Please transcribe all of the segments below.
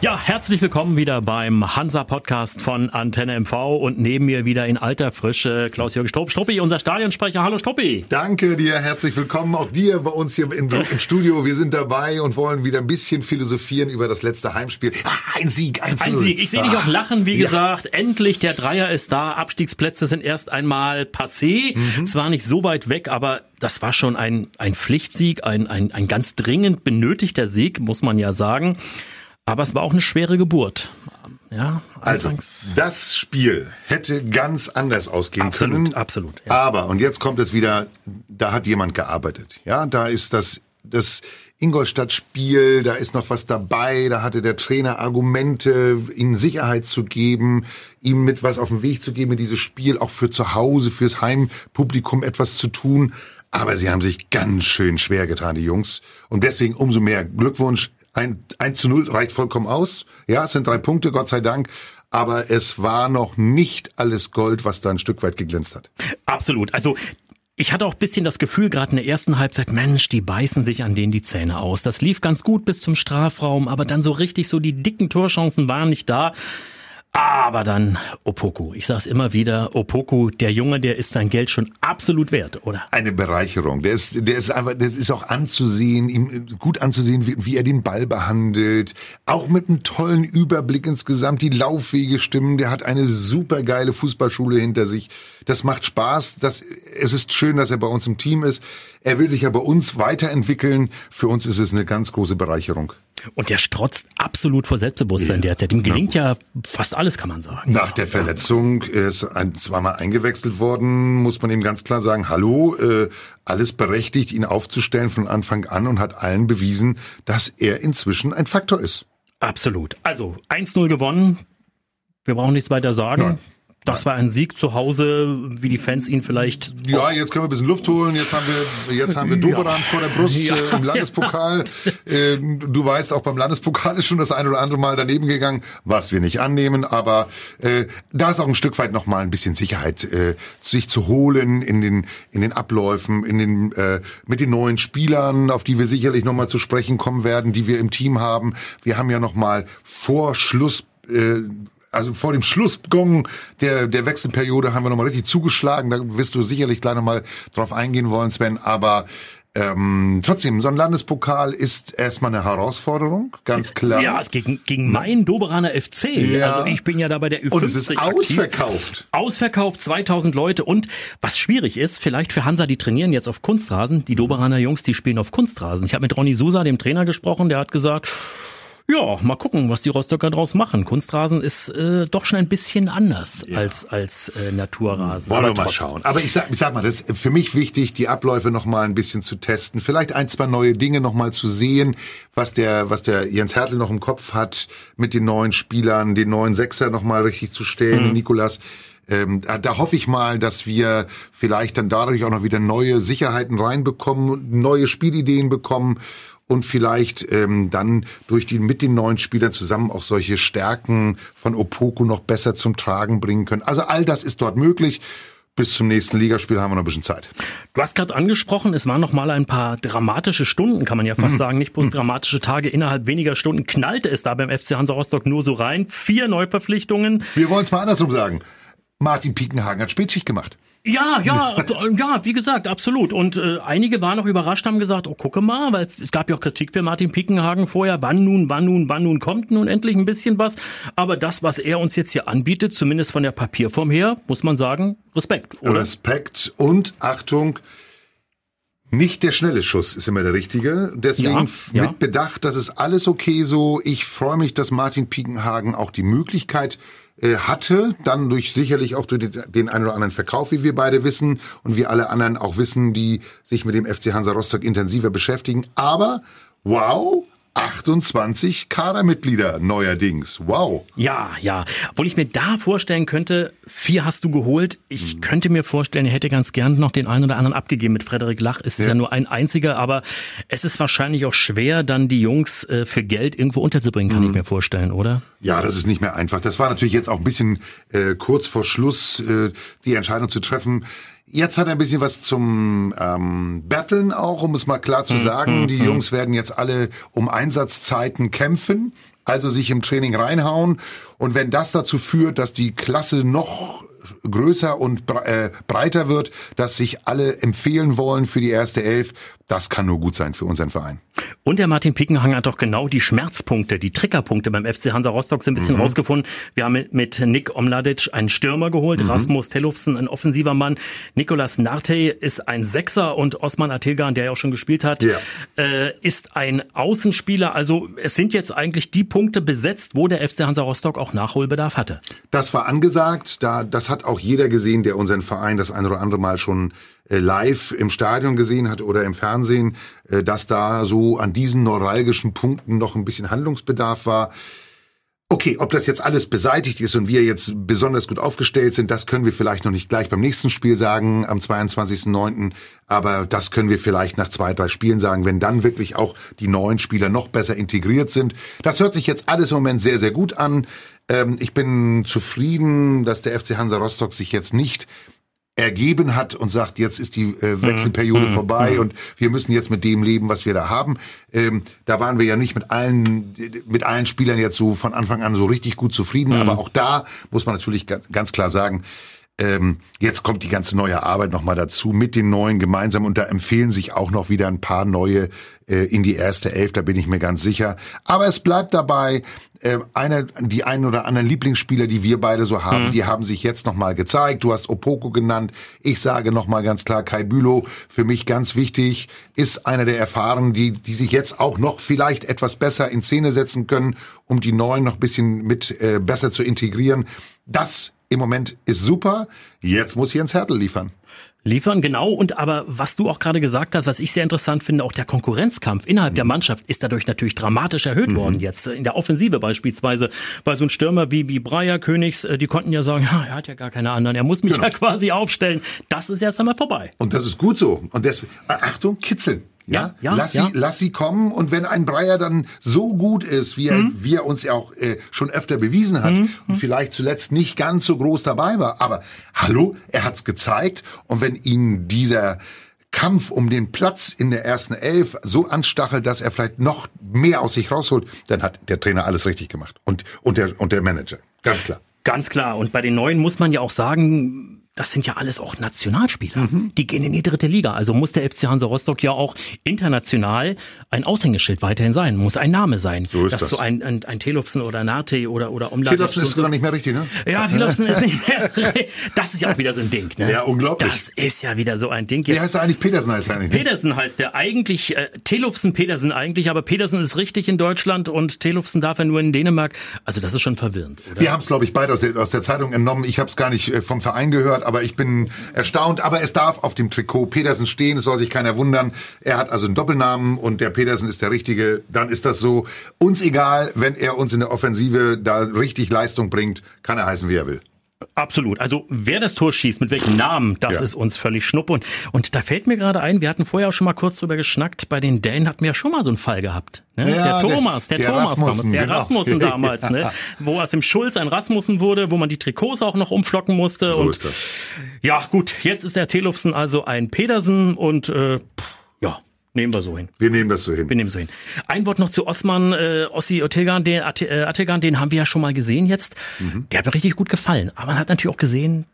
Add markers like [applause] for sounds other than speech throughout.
Ja, herzlich willkommen wieder beim Hansa-Podcast von Antenne MV und neben mir wieder in alter Frische Klaus-Jürgen Strupp. Struppi, unser Stadionsprecher. Hallo Struppi. Danke dir, herzlich willkommen auch dir bei uns hier im, im, Studio. Wir sind dabei und wollen wieder ein bisschen philosophieren über das letzte Heimspiel. Ah, ein Sieg, ein, ein Sieg. Ich sehe dich auch lachen, wie ja. gesagt. Endlich, der Dreier ist da. Abstiegsplätze sind erst einmal passé. Mhm. Zwar nicht so weit weg, aber das war schon ein, ein Pflichtsieg, ein, ein, ein ganz dringend benötigter Sieg, muss man ja sagen. Aber es war auch eine schwere Geburt. Ja, also das Spiel hätte ganz anders ausgehen absolut, können. Absolut. Ja. Aber und jetzt kommt es wieder. Da hat jemand gearbeitet. Ja, da ist das das Ingolstadt-Spiel. Da ist noch was dabei. Da hatte der Trainer Argumente, ihnen Sicherheit zu geben, ihm mit was auf den Weg zu geben, in dieses Spiel auch für zu Hause, fürs Heimpublikum etwas zu tun. Aber sie haben sich ganz schön schwer getan, die Jungs. Und deswegen umso mehr Glückwunsch ein 1 zu 0 reicht vollkommen aus. Ja, es sind drei Punkte, Gott sei Dank. Aber es war noch nicht alles Gold, was da ein Stück weit geglänzt hat. Absolut. Also ich hatte auch bisschen das Gefühl, gerade in der ersten Halbzeit, Mensch, die beißen sich an denen die Zähne aus. Das lief ganz gut bis zum Strafraum, aber dann so richtig so die dicken Torchancen waren nicht da. Aber dann Opoku. Ich sage es immer wieder, Opoku, der Junge, der ist sein Geld schon absolut wert, oder? Eine Bereicherung. Der ist, der ist einfach, das ist auch anzusehen, ihm gut anzusehen, wie, wie er den Ball behandelt. Auch mit einem tollen Überblick insgesamt. Die Laufwege stimmen. Der hat eine super geile Fußballschule hinter sich. Das macht Spaß. Das, es ist schön, dass er bei uns im Team ist. Er will sich ja bei uns weiterentwickeln. Für uns ist es eine ganz große Bereicherung. Und der strotzt absolut vor Selbstbewusstsein ja. derzeit. Ihm gelingt ja fast alles, kann man sagen. Nach der Verletzung ist ein, zweimal eingewechselt worden, muss man ihm ganz klar sagen, hallo, äh, alles berechtigt, ihn aufzustellen von Anfang an und hat allen bewiesen, dass er inzwischen ein Faktor ist. Absolut. Also 1-0 gewonnen. Wir brauchen nichts weiter sagen. Nein. Das war ein Sieg zu Hause, wie die Fans ihn vielleicht. Ja, jetzt können wir ein bisschen Luft holen. Jetzt haben wir, jetzt haben wir Doberan ja. vor der Brust ja. äh, im Landespokal. [laughs] Äh, du weißt, auch beim Landespokal ist schon das ein oder andere Mal daneben gegangen, was wir nicht annehmen. Aber äh, da ist auch ein Stück weit noch mal ein bisschen Sicherheit, äh, sich zu holen in den in den Abläufen, in den äh, mit den neuen Spielern, auf die wir sicherlich noch mal zu sprechen kommen werden, die wir im Team haben. Wir haben ja noch mal vor Schluss äh, also vor dem Schlussgong der, der Wechselperiode haben wir nochmal richtig zugeschlagen. Da wirst du sicherlich gleich nochmal drauf eingehen wollen, Sven. Aber ähm, trotzdem, so ein Landespokal ist erstmal eine Herausforderung, ganz klar. Ja, es gegen, gegen mein Doberaner FC. Ja. Also ich bin ja da bei der Ü50 Und es ist ausverkauft. Aktiv. Ausverkauft, 2000 Leute. Und was schwierig ist, vielleicht für Hansa, die trainieren jetzt auf Kunstrasen. Die Doberaner Jungs, die spielen auf Kunstrasen. Ich habe mit Ronny Sousa, dem Trainer, gesprochen. Der hat gesagt, ja, mal gucken, was die Rostocker draus machen. Kunstrasen ist äh, doch schon ein bisschen anders ja. als als äh, Naturrasen. Wollen wir mal schauen. Aber ich sag, ich sag mal, das ist für mich wichtig, die Abläufe noch mal ein bisschen zu testen, vielleicht ein, zwei neue Dinge noch mal zu sehen, was der was der Jens Hertel noch im Kopf hat mit den neuen Spielern, den neuen Sechser noch mal richtig zu stellen, mhm. Nikolas. Ähm, da, da hoffe ich mal, dass wir vielleicht dann dadurch auch noch wieder neue Sicherheiten reinbekommen, neue Spielideen bekommen und vielleicht ähm, dann durch die mit den neuen Spielern zusammen auch solche Stärken von Opoku noch besser zum Tragen bringen können. Also all das ist dort möglich. Bis zum nächsten Ligaspiel haben wir noch ein bisschen Zeit. Du hast gerade angesprochen, es waren noch mal ein paar dramatische Stunden, kann man ja fast mhm. sagen, nicht bloß mhm. dramatische Tage. Innerhalb weniger Stunden knallte es da beim FC Hansa Rostock nur so rein. Vier Neuverpflichtungen. Wir wollen es mal andersrum sagen. Martin Piekenhagen hat Spätschicht gemacht. Ja, ja, ja, wie gesagt, absolut. Und äh, einige waren auch überrascht, haben gesagt, oh, gucke mal, weil es gab ja auch Kritik für Martin Pickenhagen vorher, wann nun, wann nun, wann nun kommt nun endlich ein bisschen was. Aber das, was er uns jetzt hier anbietet, zumindest von der Papierform her, muss man sagen, Respekt. Oder? Respekt und Achtung, nicht der schnelle Schuss ist immer der richtige. Deswegen ja, ja. mit Bedacht, das ist alles okay so. Ich freue mich, dass Martin Piekenhagen auch die Möglichkeit äh, hatte, dann durch sicherlich auch durch den einen oder anderen Verkauf, wie wir beide wissen und wir alle anderen auch wissen, die sich mit dem FC Hansa Rostock intensiver beschäftigen. Aber wow, 28 Kadermitglieder neuerdings. Wow. Ja, ja. Obwohl ich mir da vorstellen könnte, vier hast du geholt. Ich mhm. könnte mir vorstellen, er hätte ganz gern noch den einen oder anderen abgegeben. Mit Frederik Lach ist es ja. ja nur ein einziger, aber es ist wahrscheinlich auch schwer, dann die Jungs äh, für Geld irgendwo unterzubringen, kann mhm. ich mir vorstellen, oder? Ja, das ist nicht mehr einfach. Das war natürlich jetzt auch ein bisschen äh, kurz vor Schluss, äh, die Entscheidung zu treffen Jetzt hat er ein bisschen was zum ähm, Battlen auch, um es mal klar zu sagen. Die Jungs werden jetzt alle um Einsatzzeiten kämpfen, also sich im Training reinhauen. Und wenn das dazu führt, dass die Klasse noch größer und äh, breiter wird, dass sich alle empfehlen wollen für die erste Elf, das kann nur gut sein für unseren Verein. Und der Martin Pickenhang hat doch genau die Schmerzpunkte, die Triggerpunkte beim FC Hansa Rostock so ein bisschen mhm. rausgefunden. Wir haben mit Nick Omladic einen Stürmer geholt, mhm. Rasmus Tellufsen, ein offensiver Mann. Nikolas Narte ist ein Sechser und Osman Atilgan, der ja auch schon gespielt hat, ja. äh, ist ein Außenspieler. Also es sind jetzt eigentlich die Punkte besetzt, wo der FC Hansa Rostock auch Nachholbedarf hatte. Das war angesagt. Da, das hat auch jeder gesehen, der unseren Verein das ein oder andere Mal schon live im Stadion gesehen hat oder im Fernsehen, äh, dass da so an diesen neuralgischen Punkten noch ein bisschen Handlungsbedarf war. Okay, ob das jetzt alles beseitigt ist und wir jetzt besonders gut aufgestellt sind, das können wir vielleicht noch nicht gleich beim nächsten Spiel sagen, am 22.09. Aber das können wir vielleicht nach zwei, drei Spielen sagen, wenn dann wirklich auch die neuen Spieler noch besser integriert sind. Das hört sich jetzt alles im Moment sehr, sehr gut an. Ähm, ich bin zufrieden, dass der FC Hansa Rostock sich jetzt nicht ergeben hat und sagt, jetzt ist die äh, Wechselperiode mhm. vorbei mhm. und wir müssen jetzt mit dem leben, was wir da haben. Ähm, da waren wir ja nicht mit allen mit allen Spielern jetzt so von Anfang an so richtig gut zufrieden, mhm. aber auch da muss man natürlich ganz klar sagen, ähm, jetzt kommt die ganze neue Arbeit nochmal dazu mit den neuen gemeinsam und da empfehlen sich auch noch wieder ein paar neue äh, in die erste Elf, da bin ich mir ganz sicher. Aber es bleibt dabei, äh, einer, die einen oder anderen Lieblingsspieler, die wir beide so haben, mhm. die haben sich jetzt nochmal gezeigt. Du hast Opoko genannt. Ich sage nochmal ganz klar, Kai Bülow, für mich ganz wichtig, ist einer der Erfahrenen, die, die sich jetzt auch noch vielleicht etwas besser in Szene setzen können, um die Neuen noch bisschen mit äh, besser zu integrieren. Das im Moment ist super. Jetzt muss Jens Hertel liefern. Liefern, genau. Und aber was du auch gerade gesagt hast, was ich sehr interessant finde, auch der Konkurrenzkampf innerhalb mhm. der Mannschaft ist dadurch natürlich dramatisch erhöht mhm. worden jetzt. In der Offensive beispielsweise. Weil so ein Stürmer wie, wie Breyer, Königs, äh, die konnten ja sagen, [laughs] ja, er hat ja gar keine anderen, er muss mich genau. ja quasi aufstellen. Das ist erst einmal vorbei. Und das ist gut so. Und deswegen, Achtung, kitzeln. Ja, ja, lass ja. sie, lass sie kommen. Und wenn ein Breyer dann so gut ist, wie er, mhm. wie er uns ja auch äh, schon öfter bewiesen hat mhm. und vielleicht zuletzt nicht ganz so groß dabei war, aber hallo, er hat's gezeigt. Und wenn ihn dieser Kampf um den Platz in der ersten Elf so anstachelt, dass er vielleicht noch mehr aus sich rausholt, dann hat der Trainer alles richtig gemacht und und der und der Manager, ganz klar. Ganz klar. Und bei den Neuen muss man ja auch sagen, das sind ja alles auch Nationalspieler. Mhm. Die gehen in die dritte Liga. Also muss der FC Hansa Rostock ja auch international ein Aushängeschild weiterhin sein, muss ein Name sein. So ist Dass das. so ein, ein, ein Telufsen oder Nate oder, oder Umlauf. Telufsen ist sogar nicht mehr richtig, ne? Ja, Telufsen ist nicht mehr Das ist ja auch wieder so ein Ding, ne? Ja, unglaublich. Das ist ja wieder so ein Ding. Jetzt, Wie heißt er eigentlich? Petersen heißt er eigentlich. Ne? Petersen heißt der eigentlich, äh, Telufsen Petersen eigentlich, aber Petersen ist richtig in Deutschland und Telufsen darf er nur in Dänemark. Also das ist schon verwirrend, oder? Wir haben es, glaube ich, beide aus der, aus der Zeitung entnommen. Ich habe es gar nicht äh, vom Verein gehört, aber ich bin erstaunt. Aber es darf auf dem Trikot Petersen stehen, es soll sich keiner wundern. Er hat also einen Doppelnamen und der Petersen ist der Richtige. Dann ist das so. Uns egal, wenn er uns in der Offensive da richtig Leistung bringt, kann er heißen, wie er will. Absolut. Also wer das Tor schießt, mit welchem Namen, das ja. ist uns völlig schnuppe. Und, und da fällt mir gerade ein, wir hatten vorher auch schon mal kurz drüber geschnackt, bei den Dänen hatten wir ja schon mal so einen Fall gehabt. Ne? Ja, der Thomas, der, der Thomas Rasmussen, der genau. Rasmussen [laughs] damals, ne? wo aus dem Schulz ein Rasmussen wurde, wo man die Trikots auch noch umflocken musste. So und ist das. Ja, gut, jetzt ist der Telufsen also ein Pedersen und äh, ja, Nehmen wir so hin. Wir nehmen das so hin. Wir nehmen so hin. Ein Wort noch zu Osman äh, Ossi Otegan, den, äh, Ategan, den haben wir ja schon mal gesehen jetzt. Mhm. Der hat mir richtig gut gefallen. Aber man hat natürlich auch gesehen,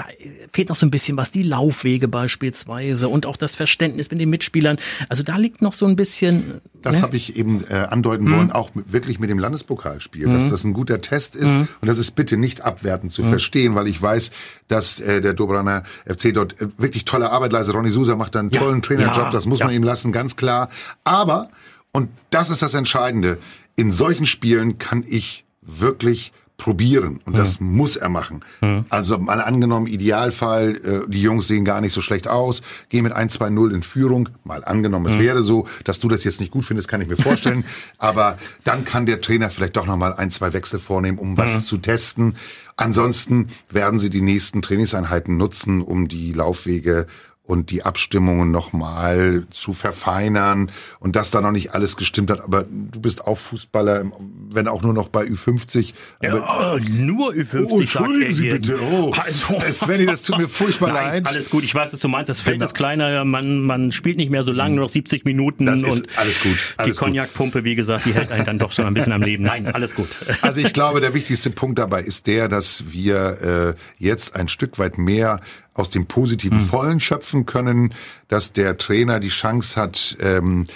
da fehlt noch so ein bisschen was, die Laufwege beispielsweise und auch das Verständnis mit den Mitspielern. Also da liegt noch so ein bisschen. Das ne? habe ich eben äh, andeuten mhm. wollen, auch mit, wirklich mit dem Landespokalspiel, mhm. dass das ein guter Test ist mhm. und das ist bitte nicht abwertend zu mhm. verstehen, weil ich weiß, dass äh, der Dobraner FC dort äh, wirklich tolle Arbeit leistet. Ronny Susa macht da einen ja. tollen Trainerjob, ja. das muss ja. man ihm lassen, ganz klar. Aber, und das ist das Entscheidende, in solchen Spielen kann ich wirklich probieren und das mhm. muss er machen. Mhm. Also mal angenommen, Idealfall, äh, die Jungs sehen gar nicht so schlecht aus, gehen mit 1-2-0 in Führung, mal angenommen, es mhm. wäre so, dass du das jetzt nicht gut findest, kann ich mir vorstellen, [laughs] aber dann kann der Trainer vielleicht doch nochmal ein, zwei Wechsel vornehmen, um was mhm. zu testen. Ansonsten werden sie die nächsten Trainingseinheiten nutzen, um die Laufwege und die Abstimmungen nochmal zu verfeinern und dass da noch nicht alles gestimmt hat. Aber du bist auch Fußballer, wenn auch nur noch bei Ü50. Ja, nur Ü50. Oh, entschuldigen Sie bitte. Oh, also, Svenny, das tut mir furchtbar Nein, leid. Alles gut, ich weiß, was du meinst. Das Feld genau. ist kleiner, man, man spielt nicht mehr so lange, nur noch 70 Minuten. Das ist alles gut. Alles die Cognac-Pumpe, wie gesagt, die hält einen dann doch schon ein bisschen am Leben. Nein, alles gut. [laughs] Also ich glaube, der wichtigste Punkt dabei ist der, dass wir äh, jetzt ein Stück weit mehr aus dem positiven mhm. Vollen schöpfen können, dass der Trainer die Chance hat, ähm,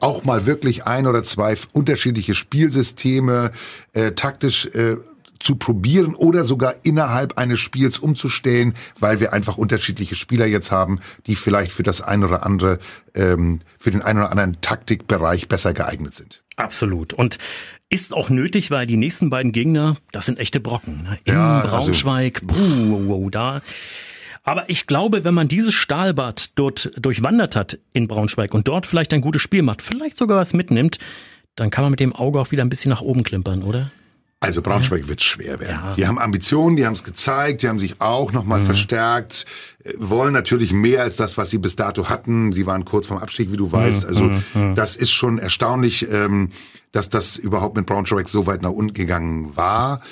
auch mal wirklich ein oder zwei unterschiedliche Spielsysteme äh, taktisch äh, zu probieren oder sogar innerhalb eines Spiels umzustellen, weil wir einfach unterschiedliche Spieler jetzt haben, die vielleicht für das ein oder andere, ähm, für den einen oder anderen Taktikbereich besser geeignet sind. Absolut. Und ist auch nötig, weil die nächsten beiden Gegner, das sind echte Brocken. Ne? In Ja, also- Braunschweig, puh, wow, da. Aber ich glaube, wenn man dieses Stahlbad dort durchwandert hat in Braunschweig und dort vielleicht ein gutes Spiel macht, vielleicht sogar was mitnimmt, dann kann man mit dem Auge auch wieder ein bisschen nach oben klimpern, oder? Also Braunschweig wird schwer werden. Ja. Die haben Ambitionen, die haben es gezeigt, die haben sich auch nochmal verstärkt, äh, wollen natürlich mehr als das, was sie bis dato hatten. Sie waren kurz vorm Abstieg, wie du weißt. Also das ist schon erstaunlich, ähm, dass das überhaupt mit Braunschweig so weit nach unten gegangen war.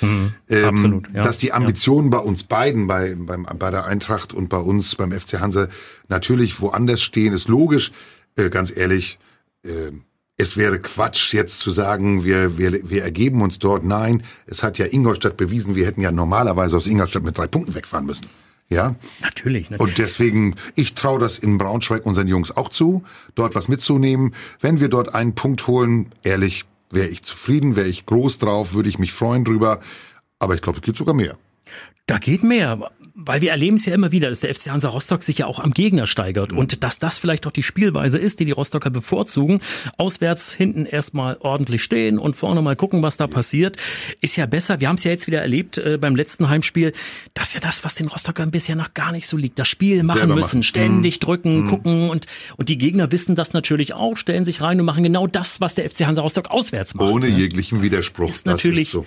Ähm, Absolut, ja. Dass die Ambitionen bei uns beiden, bei, beim, bei der Eintracht und bei uns beim FC Hanse natürlich woanders stehen, ist logisch. Äh, ganz ehrlich, äh, es wäre Quatsch, jetzt zu sagen, wir, wir, wir ergeben uns dort. Nein, es hat ja Ingolstadt bewiesen, wir hätten ja normalerweise aus Ingolstadt mit drei Punkten wegfahren müssen. Ja, Natürlich. Ne? und deswegen, ich traue das in Braunschweig unseren Jungs auch zu, dort was mitzunehmen. Wenn wir dort einen Punkt holen, ehrlich, wäre ich zufrieden, wäre ich groß drauf, würde ich mich freuen drüber. Aber ich glaube, es geht sogar mehr. Da geht mehr, weil wir erleben es ja immer wieder, dass der FC Hansa Rostock sich ja auch am Gegner steigert und dass das vielleicht auch die Spielweise ist, die die Rostocker bevorzugen. Auswärts hinten erstmal ordentlich stehen und vorne mal gucken, was da passiert, ist ja besser. Wir haben es ja jetzt wieder erlebt äh, beim letzten Heimspiel, das ist ja das, was den Rostockern bisher noch gar nicht so liegt. Das Spiel machen Selber müssen, machen. ständig drücken, gucken und und die Gegner wissen das natürlich auch, stellen sich rein und machen genau das, was der FC Hansa Rostock auswärts macht. Ohne ne? jeglichen Widerspruch. ist natürlich- so.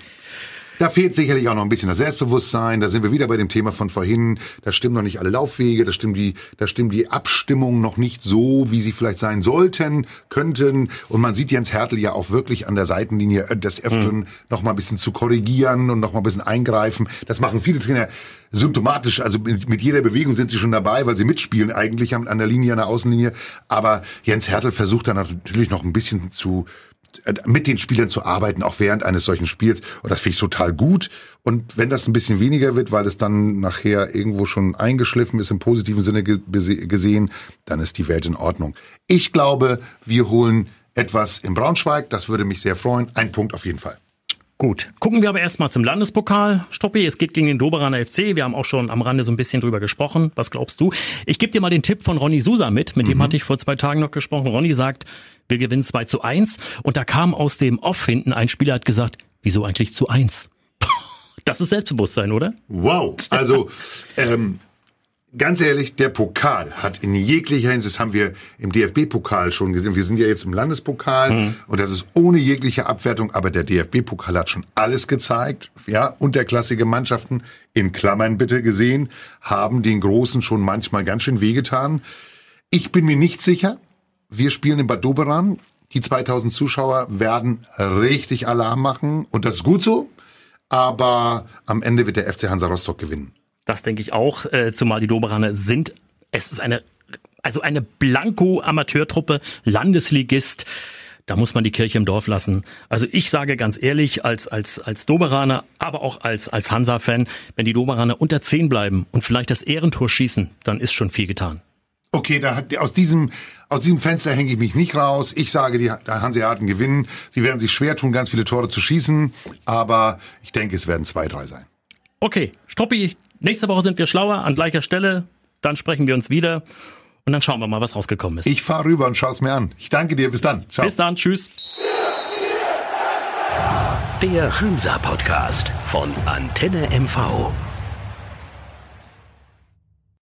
Da fehlt sicherlich auch noch ein bisschen das Selbstbewusstsein. Da sind wir wieder bei dem Thema von vorhin. Da stimmen noch nicht alle Laufwege. Da stimmen die, da stimmen die Abstimmungen noch nicht so, wie sie vielleicht sein sollten, könnten. Und man sieht Jens Hertel ja auch wirklich an der Seitenlinie äh, des Öfteren noch mal ein bisschen zu korrigieren und noch mal ein bisschen eingreifen. Das machen viele Trainer symptomatisch. Also mit, mit jeder Bewegung sind sie schon dabei, weil sie mitspielen eigentlich an, der Linie, an der Außenlinie. Aber Jens Hertel versucht dann natürlich noch ein bisschen zu, mit den Spielern zu arbeiten, auch während eines solchen Spiels. Und das finde ich total gut. Und wenn das ein bisschen weniger wird, weil es dann nachher irgendwo schon eingeschliffen ist, im positiven Sinne gesehen, dann ist die Welt in Ordnung. Ich glaube, wir holen etwas in Braunschweig. Das würde mich sehr freuen. Ein Punkt auf jeden Fall. Gut, gucken wir aber erstmal zum Landespokal. Stoppi, es geht gegen den Doberaner FC. Wir haben auch schon am Rande so ein bisschen drüber gesprochen. Was glaubst du? Ich gebe dir mal den Tipp von Ronny Susa mit. Mit dem hatte ich vor zwei Tagen noch gesprochen. Ronny sagt, wir gewinnen 2 zu 1. Und da kam aus dem Off hinten ein Spieler, hat gesagt, wieso eigentlich zu 1? [laughs] Das ist Selbstbewusstsein, oder? Wow. Also, ähm, ganz ehrlich, der Pokal hat in jeglicher Hinsicht, das haben wir im DFB-Pokal schon gesehen, wir sind ja jetzt im Landespokal und das ist ohne jegliche Abwertung, aber der DFB-Pokal hat schon alles gezeigt, ja, unterklassige Mannschaften, in Klammern bitte gesehen, haben den Großen schon manchmal ganz schön wehgetan. Ich bin mir nicht sicher, wir spielen in Bad Doberan, die 2000 Zuschauer werden richtig Alarm machen und das ist gut so, aber am Ende wird der FC Hansa Rostock gewinnen. Das denke ich auch, äh, zumal die Doberaner sind, es ist eine, also eine Blanko-Amateurtruppe, Landesligist. Da muss man die Kirche im Dorf lassen. Also ich sage ganz ehrlich, als, als, als Doberaner, aber auch als, als Hansa-Fan, wenn die Doberaner unter 10 bleiben und vielleicht das Ehrentor schießen, dann ist schon viel getan. Okay, da hat, aus diesem, aus diesem Fenster hänge ich mich nicht raus. Ich sage, die Hanseaten gewinnen. Sie werden sich schwer tun, ganz viele Tore zu schießen. Aber ich denke, es werden zwei, drei sein. Okay, Stoppi, nächste Woche sind wir schlauer an gleicher Stelle. Dann sprechen wir uns wieder und dann schauen wir mal, was rausgekommen ist. Ich fahre rüber und schaue mir an. Ich danke dir. Bis dann. Ciao. Bis dann, tschüss. Der Hansa-Podcast von Antenne MV.